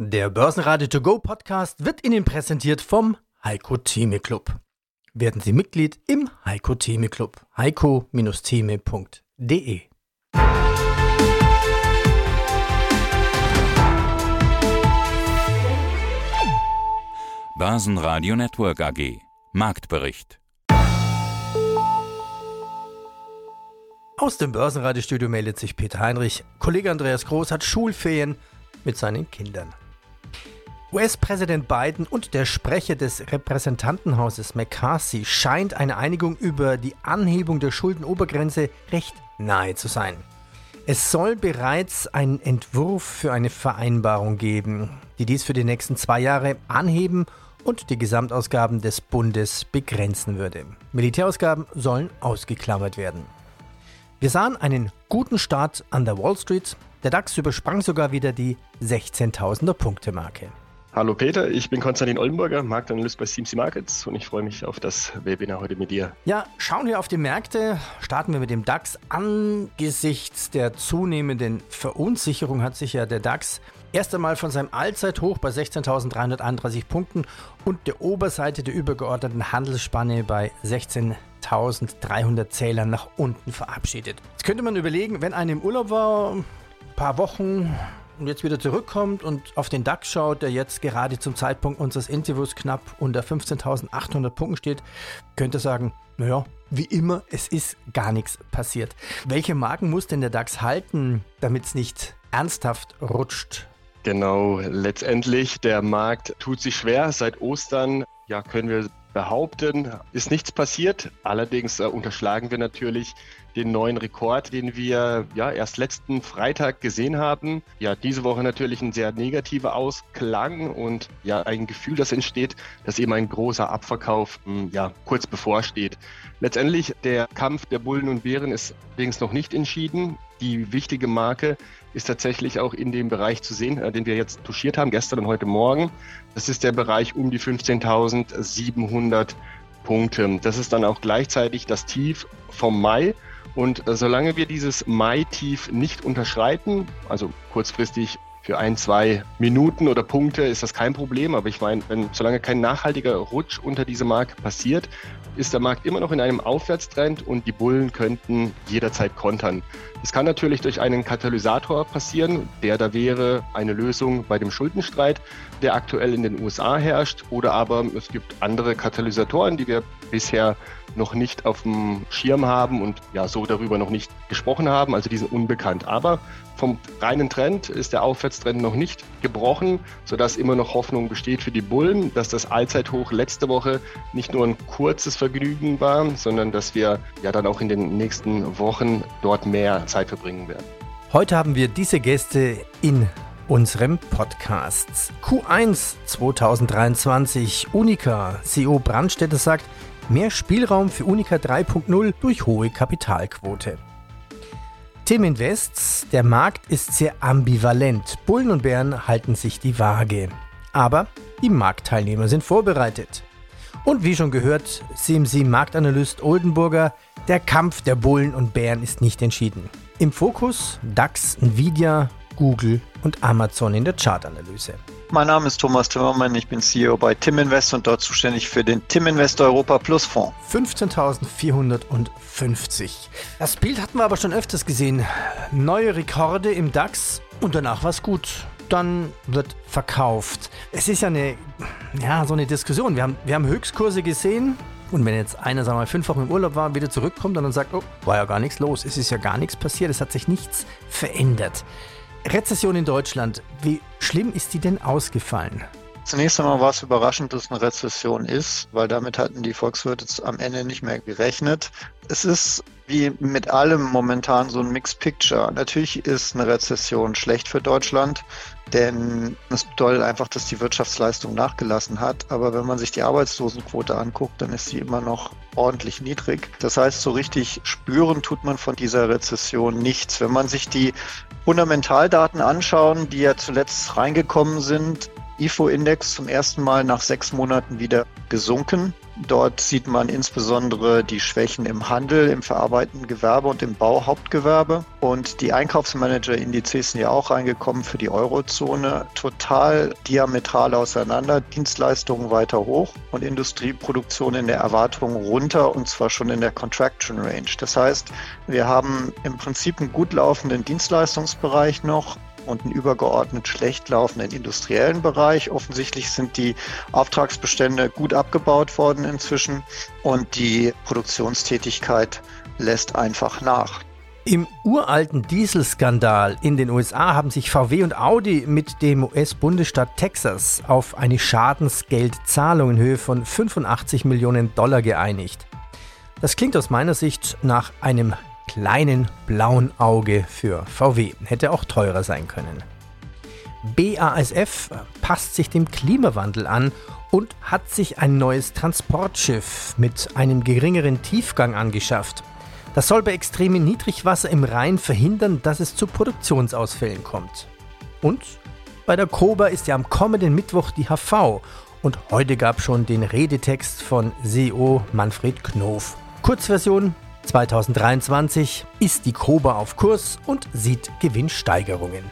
Der Börsenradio To Go Podcast wird Ihnen präsentiert vom Heiko Theme Club. Werden Sie Mitglied im Heiko Theme Club. heiko-theme.de Börsenradio Network AG Marktbericht Aus dem Börsenradiostudio meldet sich Peter Heinrich. Kollege Andreas Groß hat Schulferien mit seinen Kindern. US-Präsident Biden und der Sprecher des Repräsentantenhauses McCarthy scheint eine Einigung über die Anhebung der Schuldenobergrenze recht nahe zu sein. Es soll bereits einen Entwurf für eine Vereinbarung geben, die dies für die nächsten zwei Jahre anheben und die Gesamtausgaben des Bundes begrenzen würde. Militärausgaben sollen ausgeklammert werden. Wir sahen einen guten Start an der Wall Street. Der DAX übersprang sogar wieder die 16.000er Punkte Marke. Hallo Peter, ich bin Konstantin Oldenburger, Marktanalyst bei CMC Markets und ich freue mich auf das Webinar heute mit dir. Ja, schauen wir auf die Märkte. Starten wir mit dem DAX. Angesichts der zunehmenden Verunsicherung hat sich ja der DAX erst einmal von seinem Allzeithoch bei 16.331 Punkten und der Oberseite der übergeordneten Handelsspanne bei 16.300 Zählern nach unten verabschiedet. Jetzt könnte man überlegen, wenn einer im Urlaub war, ein paar Wochen jetzt wieder zurückkommt und auf den DAX schaut, der jetzt gerade zum Zeitpunkt unseres Interviews knapp unter 15.800 Punkten steht, könnte sagen, naja, wie immer, es ist gar nichts passiert. Welche Marken muss denn der DAX halten, damit es nicht ernsthaft rutscht? Genau, letztendlich, der Markt tut sich schwer. Seit Ostern, ja, können wir behaupten, ist nichts passiert. Allerdings äh, unterschlagen wir natürlich den neuen Rekord, den wir ja erst letzten Freitag gesehen haben. Ja, diese Woche natürlich ein sehr negativer Ausklang und ja, ein Gefühl, das entsteht, dass eben ein großer Abverkauf hm, ja, kurz bevorsteht. Letztendlich, der Kampf der Bullen und Bären ist übrigens noch nicht entschieden. Die wichtige Marke ist tatsächlich auch in dem Bereich zu sehen, äh, den wir jetzt touchiert haben, gestern und heute Morgen. Das ist der Bereich um die 15.700 Punkte. Das ist dann auch gleichzeitig das Tief vom Mai. Und äh, solange wir dieses Mai-Tief nicht unterschreiten, also kurzfristig für ein, zwei Minuten oder Punkte ist das kein Problem. Aber ich meine, wenn, solange kein nachhaltiger Rutsch unter diese Marke passiert, ist der Markt immer noch in einem Aufwärtstrend und die Bullen könnten jederzeit kontern. Das kann natürlich durch einen Katalysator passieren, der da wäre eine Lösung bei dem Schuldenstreit, der aktuell in den USA herrscht, oder aber es gibt andere Katalysatoren, die wir bisher noch nicht auf dem Schirm haben und ja so darüber noch nicht gesprochen haben. Also die sind unbekannt. Aber vom reinen Trend ist der Aufwärtstrend noch nicht gebrochen, sodass immer noch Hoffnung besteht für die Bullen, dass das Allzeithoch letzte Woche nicht nur ein kurzes Vergnügen war, sondern dass wir ja dann auch in den nächsten Wochen dort mehr Zeit verbringen werden. Heute haben wir diese Gäste in unserem Podcast. Q1 2023 Unica CEO Brandstätter sagt, Mehr Spielraum für Unica 3.0 durch hohe Kapitalquote. Tim Invests, der Markt ist sehr ambivalent. Bullen und Bären halten sich die Waage. Aber die Marktteilnehmer sind vorbereitet. Und wie schon gehört, CMC-Marktanalyst Oldenburger, der Kampf der Bullen und Bären ist nicht entschieden. Im Fokus DAX, Nvidia, Google und Amazon in der Chartanalyse. Mein Name ist Thomas Timmermann, ich bin CEO bei Tim Invest und dort zuständig für den Tim Invest Europa Plus Fonds. 15.450. Das Bild hatten wir aber schon öfters gesehen. Neue Rekorde im DAX und danach war es gut. Dann wird verkauft. Es ist ja eine, ja, so eine Diskussion. Wir haben, wir haben Höchstkurse gesehen, und wenn jetzt einer, sagen wir mal, fünf Wochen im Urlaub war, wieder zurückkommt und dann sagt, oh, war ja gar nichts los, es ist ja gar nichts passiert, es hat sich nichts verändert. Rezession in Deutschland, wie schlimm ist die denn ausgefallen? Zunächst einmal war es überraschend, dass es eine Rezession ist, weil damit hatten die Volkswirte am Ende nicht mehr gerechnet. Es ist wie mit allem momentan so ein Mixed Picture. Natürlich ist eine Rezession schlecht für Deutschland, denn es bedeutet einfach, dass die Wirtschaftsleistung nachgelassen hat. Aber wenn man sich die Arbeitslosenquote anguckt, dann ist sie immer noch ordentlich niedrig. Das heißt, so richtig spüren tut man von dieser Rezession nichts. Wenn man sich die Fundamentaldaten anschauen, die ja zuletzt reingekommen sind, IFO-Index zum ersten Mal nach sechs Monaten wieder gesunken. Dort sieht man insbesondere die Schwächen im Handel, im verarbeitenden Gewerbe und im Bauhauptgewerbe. Und die Einkaufsmanager-Indizes sind ja auch reingekommen für die Eurozone. Total diametral auseinander, Dienstleistungen weiter hoch und Industrieproduktion in der Erwartung runter und zwar schon in der Contraction Range. Das heißt, wir haben im Prinzip einen gut laufenden Dienstleistungsbereich noch, und einen übergeordnet schlecht laufenden industriellen Bereich. Offensichtlich sind die Auftragsbestände gut abgebaut worden inzwischen und die Produktionstätigkeit lässt einfach nach. Im uralten Dieselskandal in den USA haben sich VW und Audi mit dem US-Bundesstaat Texas auf eine Schadensgeldzahlung in Höhe von 85 Millionen Dollar geeinigt. Das klingt aus meiner Sicht nach einem kleinen blauen Auge für VW. Hätte auch teurer sein können. BASF passt sich dem Klimawandel an und hat sich ein neues Transportschiff mit einem geringeren Tiefgang angeschafft. Das soll bei extremem Niedrigwasser im Rhein verhindern, dass es zu Produktionsausfällen kommt. Und bei der Koba ist ja am kommenden Mittwoch die HV und heute gab schon den Redetext von CEO Manfred Knof. Kurzversion, 2023 ist die Koba auf Kurs und sieht Gewinnsteigerungen.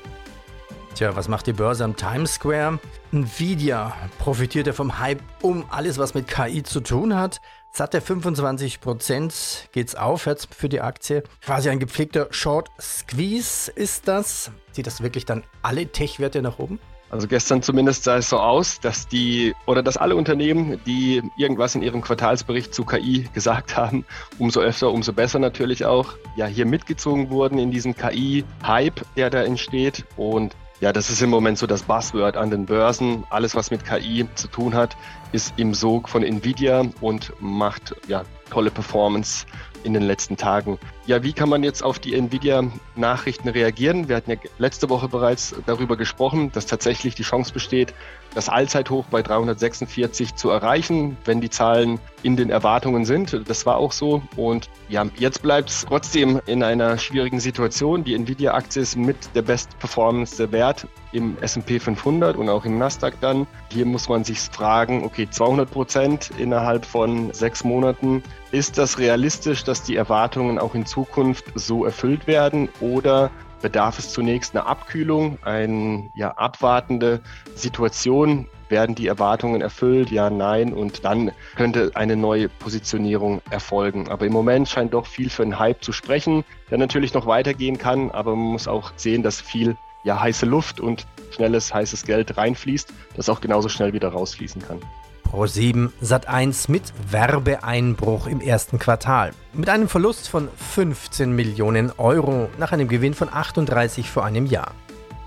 Tja, was macht die Börse am Times Square? Nvidia profitiert ja vom Hype um alles, was mit KI zu tun hat. Satte 25% geht's aufwärts für die Aktie. Quasi ein gepflegter Short Squeeze ist das. Sieht das wirklich dann alle Tech-Werte nach oben? Also gestern zumindest sah es so aus, dass die oder dass alle Unternehmen, die irgendwas in ihrem Quartalsbericht zu KI gesagt haben, umso öfter, umso besser natürlich auch, ja hier mitgezogen wurden in diesen KI-Hype, der da entsteht. Und ja, das ist im Moment so das Buzzword an den Börsen. Alles, was mit KI zu tun hat, ist im Sog von Nvidia und macht ja tolle Performance in den letzten Tagen. Ja, wie kann man jetzt auf die Nvidia-Nachrichten reagieren? Wir hatten ja letzte Woche bereits darüber gesprochen, dass tatsächlich die Chance besteht, das Allzeithoch bei 346 zu erreichen, wenn die Zahlen in den Erwartungen sind. Das war auch so. Und ja, jetzt bleibt es trotzdem in einer schwierigen Situation. Die Nvidia-Aktie ist mit der Best Performance Wert im S&P 500 und auch im Nasdaq dann. Hier muss man sich fragen, okay, 200 Prozent innerhalb von sechs Monaten. Ist das realistisch, dass die Erwartungen auch in Zukunft so erfüllt werden oder bedarf es zunächst einer Abkühlung, eine ja, abwartende Situation. Werden die Erwartungen erfüllt? Ja, nein. Und dann könnte eine neue Positionierung erfolgen. Aber im Moment scheint doch viel für einen Hype zu sprechen, der natürlich noch weitergehen kann. Aber man muss auch sehen, dass viel ja, heiße Luft und schnelles, heißes Geld reinfließt, das auch genauso schnell wieder rausfließen kann. Pro7 Sat1 mit Werbeeinbruch im ersten Quartal. Mit einem Verlust von 15 Millionen Euro nach einem Gewinn von 38 vor einem Jahr.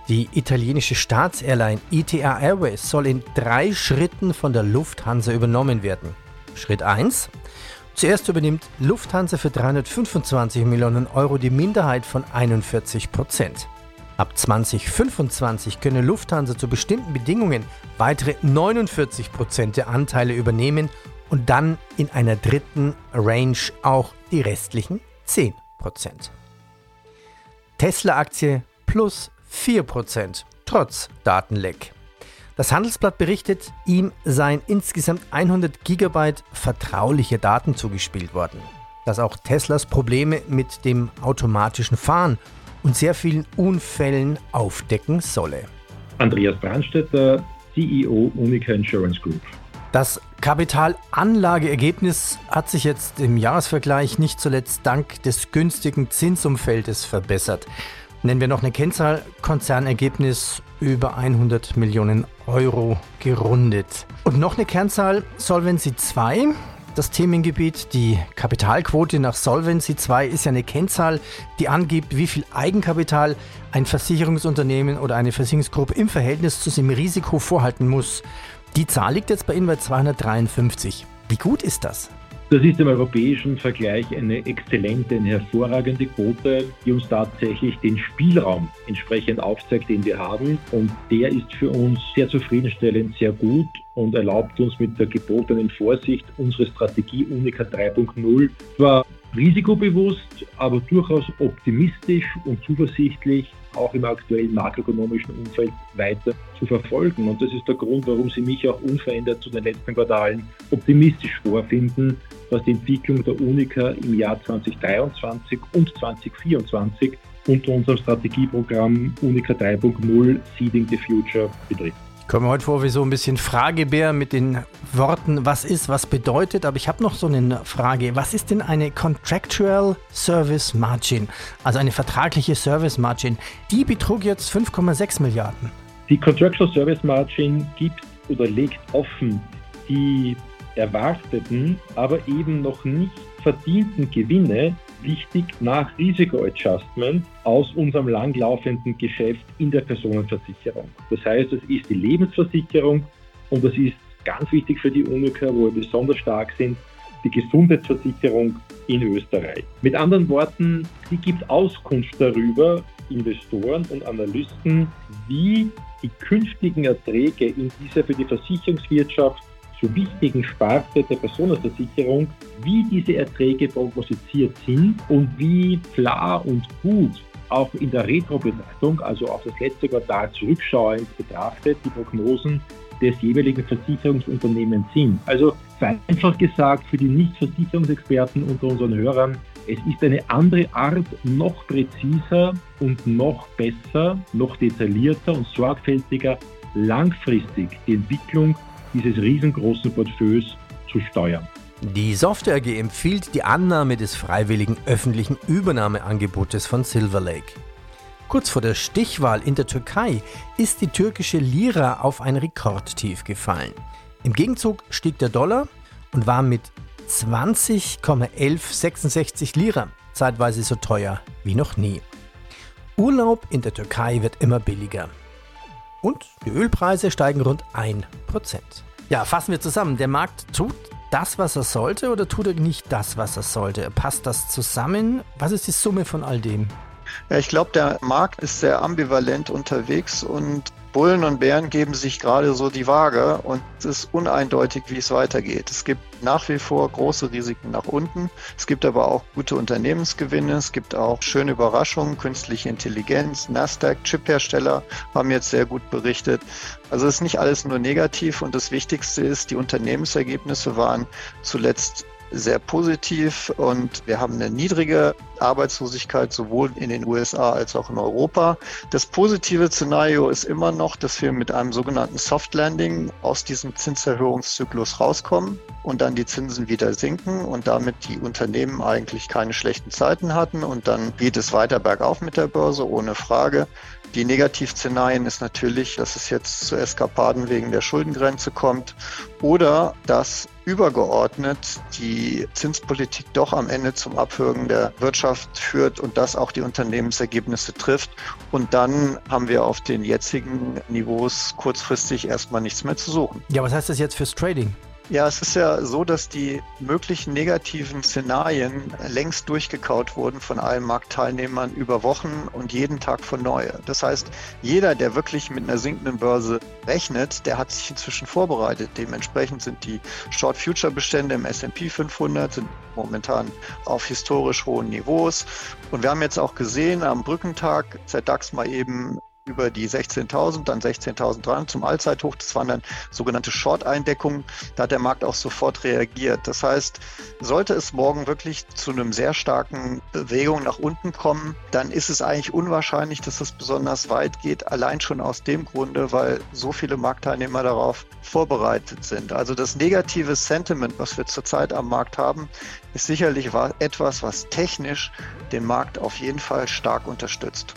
Die italienische Staatsairline ETA Airways soll in drei Schritten von der Lufthansa übernommen werden. Schritt 1. Zuerst übernimmt Lufthansa für 325 Millionen Euro die Minderheit von 41 Prozent. Ab 2025 könne Lufthansa zu bestimmten Bedingungen weitere 49 Prozent der Anteile übernehmen und dann in einer dritten Range auch die restlichen 10 Prozent. Tesla-Aktie plus 4 Prozent, trotz Datenleck. Das Handelsblatt berichtet, ihm seien insgesamt 100 Gigabyte vertrauliche Daten zugespielt worden. Dass auch Teslas Probleme mit dem automatischen Fahren und sehr vielen Unfällen aufdecken solle. Andreas Brandstetter, CEO Unica Insurance Group. Das Kapitalanlageergebnis hat sich jetzt im Jahresvergleich nicht zuletzt dank des günstigen Zinsumfeldes verbessert. Nennen wir noch eine Kennzahl, Konzernergebnis über 100 Millionen Euro gerundet. Und noch eine Kernzahl, Solvency 2, das Themengebiet. Die Kapitalquote nach Solvency 2 ist ja eine Kennzahl, die angibt, wie viel Eigenkapital ein Versicherungsunternehmen oder eine Versicherungsgruppe im Verhältnis zu seinem Risiko vorhalten muss. Die Zahl liegt jetzt bei Ihnen bei 253. Wie gut ist das? Das ist im europäischen Vergleich eine exzellente, eine hervorragende Quote, die uns tatsächlich den Spielraum entsprechend aufzeigt, den wir haben. Und der ist für uns sehr zufriedenstellend, sehr gut und erlaubt uns mit der gebotenen Vorsicht unsere Strategie Unica 3.0 zwar risikobewusst, aber durchaus optimistisch und zuversichtlich auch im aktuellen makroökonomischen Umfeld weiter zu verfolgen. Und das ist der Grund, warum Sie mich auch unverändert zu den letzten Quartalen optimistisch vorfinden, was die Entwicklung der Unica im Jahr 2023 und 2024 unter unserem Strategieprogramm Unica 3.0 Seeding the Future betrifft. Kommen wir heute vor wie so ein bisschen Fragebär mit den Worten, was ist, was bedeutet. Aber ich habe noch so eine Frage. Was ist denn eine Contractual Service Margin? Also eine vertragliche Service Margin. Die betrug jetzt 5,6 Milliarden. Die Contractual Service Margin gibt oder legt offen die erwarteten, aber eben noch nicht verdienten Gewinne wichtig nach Risikoadjustment aus unserem langlaufenden Geschäft in der Personenversicherung. Das heißt, es ist die Lebensversicherung und das ist ganz wichtig für die Unica, wo wir besonders stark sind, die Gesundheitsversicherung in Österreich. Mit anderen Worten, sie gibt Auskunft darüber, Investoren und Analysten, wie die künftigen Erträge in dieser für die Versicherungswirtschaft so wichtigen Sparte der Personenversicherung, wie diese Erträge prognostiziert sind und wie klar und gut auch in der Retro-Betrachtung, also auf das letzte Quartal zurückschauend betrachtet, die Prognosen des jeweiligen Versicherungsunternehmens sind. Also einfach gesagt, für die Nicht-Versicherungsexperten unter unseren Hörern, es ist eine andere Art, noch präziser und noch besser, noch detaillierter und sorgfältiger langfristig die Entwicklung dieses riesengroßen Portfolios zu steuern. Die Software AG empfiehlt die Annahme des freiwilligen öffentlichen Übernahmeangebotes von Silver Lake. Kurz vor der Stichwahl in der Türkei ist die türkische Lira auf ein Rekordtief gefallen. Im Gegenzug stieg der Dollar und war mit 20,1166 Lira zeitweise so teuer wie noch nie. Urlaub in der Türkei wird immer billiger. Und die Ölpreise steigen rund 1%. Ja, fassen wir zusammen. Der Markt tut das, was er sollte oder tut er nicht das, was er sollte? Passt das zusammen? Was ist die Summe von all dem? Ja, ich glaube, der Markt ist sehr ambivalent unterwegs und Bullen und Bären geben sich gerade so die Waage und es ist uneindeutig, wie es weitergeht. Es gibt nach wie vor große Risiken nach unten. Es gibt aber auch gute Unternehmensgewinne. Es gibt auch schöne Überraschungen. Künstliche Intelligenz, Nasdaq, Chiphersteller haben jetzt sehr gut berichtet. Also es ist nicht alles nur negativ und das Wichtigste ist, die Unternehmensergebnisse waren zuletzt sehr positiv und wir haben eine niedrige Arbeitslosigkeit sowohl in den USA als auch in Europa. Das positive Szenario ist immer noch, dass wir mit einem sogenannten Soft Landing aus diesem Zinserhöhungszyklus rauskommen und dann die Zinsen wieder sinken und damit die Unternehmen eigentlich keine schlechten Zeiten hatten und dann geht es weiter bergauf mit der Börse ohne Frage. Die Negativszenarien ist natürlich, dass es jetzt zu Eskapaden wegen der Schuldengrenze kommt oder dass übergeordnet die Zinspolitik doch am Ende zum Abwürgen der Wirtschaft führt und das auch die Unternehmensergebnisse trifft. Und dann haben wir auf den jetzigen Niveaus kurzfristig erstmal nichts mehr zu suchen. Ja, was heißt das jetzt fürs Trading? Ja, es ist ja so, dass die möglichen negativen Szenarien längst durchgekaut wurden von allen Marktteilnehmern über Wochen und jeden Tag von neu. Das heißt, jeder, der wirklich mit einer sinkenden Börse rechnet, der hat sich inzwischen vorbereitet. Dementsprechend sind die Short-Future-Bestände im S&P 500 sind momentan auf historisch hohen Niveaus. Und wir haben jetzt auch gesehen, am Brückentag der DAX mal eben über die 16.000, dann 16.300 zum Allzeithoch. Das waren dann sogenannte Short-Eindeckungen. Da hat der Markt auch sofort reagiert. Das heißt, sollte es morgen wirklich zu einem sehr starken Bewegung nach unten kommen, dann ist es eigentlich unwahrscheinlich, dass es besonders weit geht. Allein schon aus dem Grunde, weil so viele Marktteilnehmer darauf vorbereitet sind. Also das negative Sentiment, was wir zurzeit am Markt haben, ist sicherlich etwas, was technisch den Markt auf jeden Fall stark unterstützt.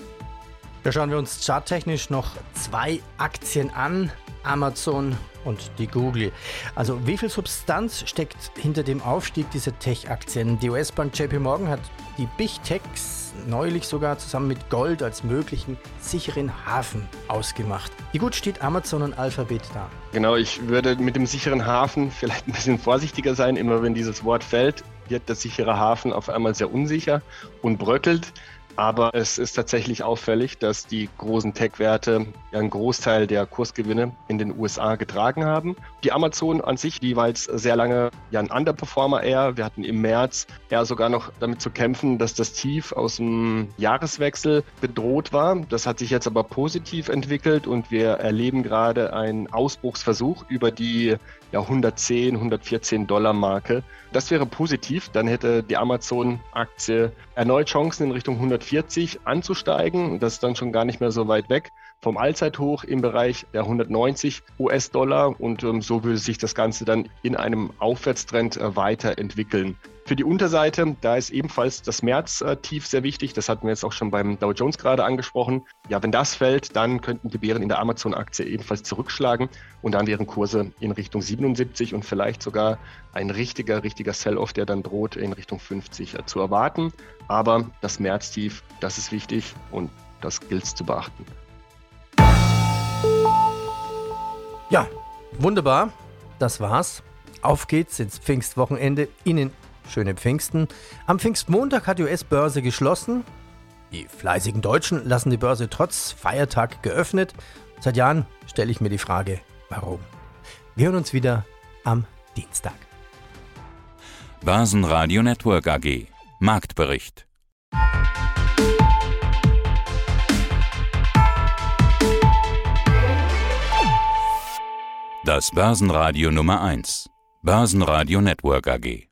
Da schauen wir uns charttechnisch noch zwei Aktien an. Amazon und die Google. Also wie viel Substanz steckt hinter dem Aufstieg dieser Tech-Aktien? Die US-Bank JP Morgan hat die Big Techs neulich sogar zusammen mit Gold als möglichen sicheren Hafen ausgemacht. Wie gut steht Amazon und Alphabet da? Genau, ich würde mit dem sicheren Hafen vielleicht ein bisschen vorsichtiger sein. Immer wenn dieses Wort fällt, wird der sichere Hafen auf einmal sehr unsicher und bröckelt. Aber es ist tatsächlich auffällig, dass die großen Tech-Werte einen Großteil der Kursgewinne in den USA getragen haben. Die Amazon an sich, jetzt sehr lange ja ein Underperformer eher. Wir hatten im März eher sogar noch damit zu kämpfen, dass das Tief aus dem Jahreswechsel bedroht war. Das hat sich jetzt aber positiv entwickelt und wir erleben gerade einen Ausbruchsversuch über die ja, 110, 114 Dollar Marke. Das wäre positiv. Dann hätte die Amazon-Aktie erneut Chancen in Richtung 140 anzusteigen. Das ist dann schon gar nicht mehr so weit weg vom Allzeithoch im Bereich der 190 US-Dollar und ähm, so würde sich das Ganze dann in einem Aufwärtstrend äh, weiterentwickeln. Für die Unterseite, da ist ebenfalls das März-Tief sehr wichtig. Das hatten wir jetzt auch schon beim Dow Jones gerade angesprochen. Ja, wenn das fällt, dann könnten die Bären in der Amazon-Aktie ebenfalls zurückschlagen und dann wären Kurse in Richtung 77 und vielleicht sogar ein richtiger, richtiger Sell-off, der dann droht, in Richtung 50 äh, zu erwarten. Aber das März-Tief, das ist wichtig und das gilt es zu beachten. Ja, wunderbar. Das war's. Auf geht's ins Pfingstwochenende. Ihnen schöne Pfingsten. Am Pfingstmontag hat die US-Börse geschlossen. Die fleißigen Deutschen lassen die Börse trotz Feiertag geöffnet. Seit Jahren stelle ich mir die Frage, warum? Wir hören uns wieder am Dienstag. Börsenradio Network AG Marktbericht Das Börsenradio Nummer 1 Börsenradio Network AG